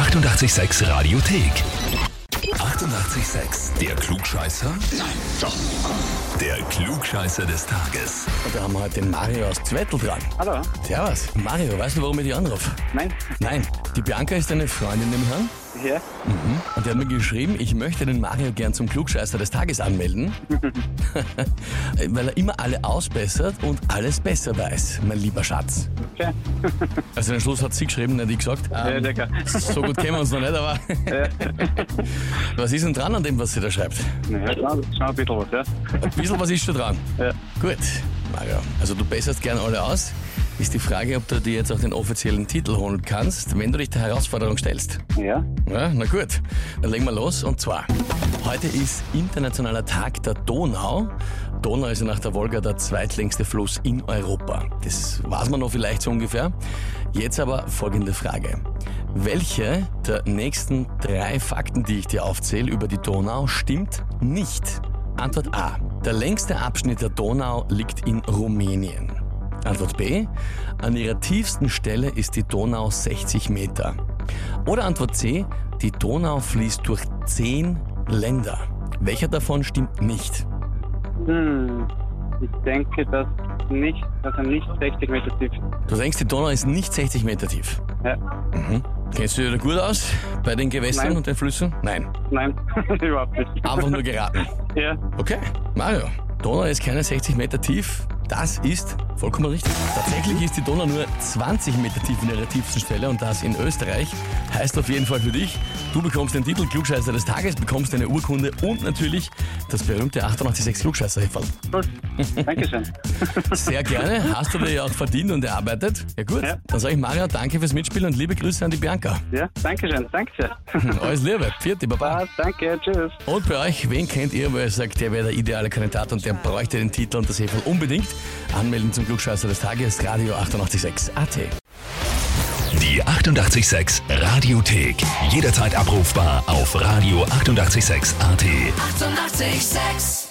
886 Radiothek. 88,6. Der Klugscheißer? Nein, doch. Der Klugscheißer des Tages. Und da haben wir heute den Mario aus Zwettl dran. Hallo? Servus. Mario, weißt du, warum ich dich anrufe? Nein? Nein, die Bianca ist deine Freundin im Herrn Ja? und die hat mir geschrieben, ich möchte den Mario gern zum Klugscheißer des Tages anmelden, weil er immer alle ausbessert und alles besser weiß, mein lieber Schatz. Okay. Also den Schluss hat sie geschrieben, nicht ich gesagt. Ja, Ähm, der kann. so gut kennen wir uns noch nicht, aber was ist denn dran an dem, was sie da schreibt? Ja, schon, ein bisschen was, ja? Ein bisschen was ist schon dran. Ja. Gut, Mario. Also du besserst gerne alle aus. Ist die Frage, ob du dir jetzt auch den offiziellen Titel holen kannst, wenn du dich der Herausforderung stellst. Ja? Ja, na gut, dann legen wir los. Und zwar, heute ist Internationaler Tag der Donau. Donau ist ja nach der Wolga der zweitlängste Fluss in Europa. Das weiß man noch vielleicht so ungefähr. Jetzt aber folgende Frage. Welche der nächsten drei Fakten, die ich dir aufzähle über die Donau, stimmt nicht? Antwort A. Der längste Abschnitt der Donau liegt in Rumänien. Antwort B. An ihrer tiefsten Stelle ist die Donau 60 Meter. Oder Antwort C. Die Donau fließt durch zehn Länder. Welcher davon stimmt nicht? Hm. Ich denke, dass nicht, dass er nicht 60 Meter tief ist. Du denkst, die Donau ist nicht 60 Meter tief. Ja? Kennst du dich da gut aus bei den Gewässern Nein. und den Flüssen? Nein. Nein, überhaupt nicht. Einfach nur geraten. Ja? Okay, Mario. Donau ist keine 60 Meter tief. Das ist vollkommen richtig. Tatsächlich ist die Donau nur 20 Meter tief in ihrer tiefsten Stelle und das in Österreich. Heißt auf jeden Fall für dich, du bekommst den Titel Klugscheißer des Tages, bekommst eine Urkunde und natürlich das berühmte 886 klugscheißer -Häferl. Gut. Dankeschön. Sehr gerne, hast du dir ja auch verdient und erarbeitet. Ja gut, Ja. dann sage ich Mario, danke fürs Mitspielen und liebe Grüße an die Bianca. Ja? Dankeschön. Danke sehr. Alles Liebe, vierte Baba. Ah, danke. Tschüss. Und bei euch, wen kennt ihr, wo ihr sagt, der wäre der ideale Kandidat und der bräuchte den Titel und das Heferl unbedingt? Anmelden zum Klugscheißer des Tages, Radio 886 AT. Die 88,6 Radiothek. Jederzeit abrufbar auf radio886.at. 88,6. Eighty-eight, sex.